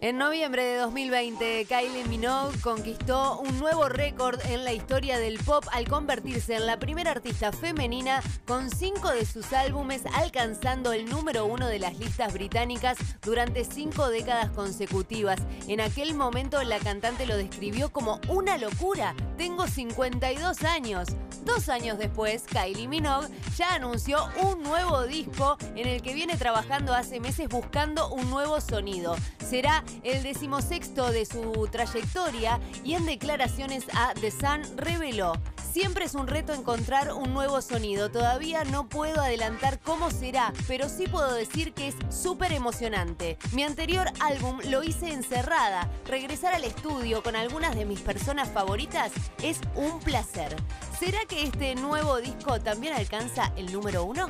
En noviembre de 2020, Kylie Minogue conquistó un nuevo récord en la historia del pop al convertirse en la primera artista femenina con cinco de sus álbumes alcanzando el número uno de las listas británicas durante cinco décadas consecutivas. En aquel momento la cantante lo describió como una locura. Tengo 52 años. Dos años después, Kylie Minogue ya anunció un nuevo disco en el que viene trabajando hace meses buscando un nuevo sonido. Será el decimosexto de su trayectoria y en declaraciones a The Sun reveló Siempre es un reto encontrar un nuevo sonido. Todavía no puedo adelantar cómo será, pero sí puedo decir que es súper emocionante. Mi anterior álbum lo hice encerrada. Regresar al estudio con algunas de mis personas favoritas es un placer. ¿Será que este nuevo disco también alcanza el número uno?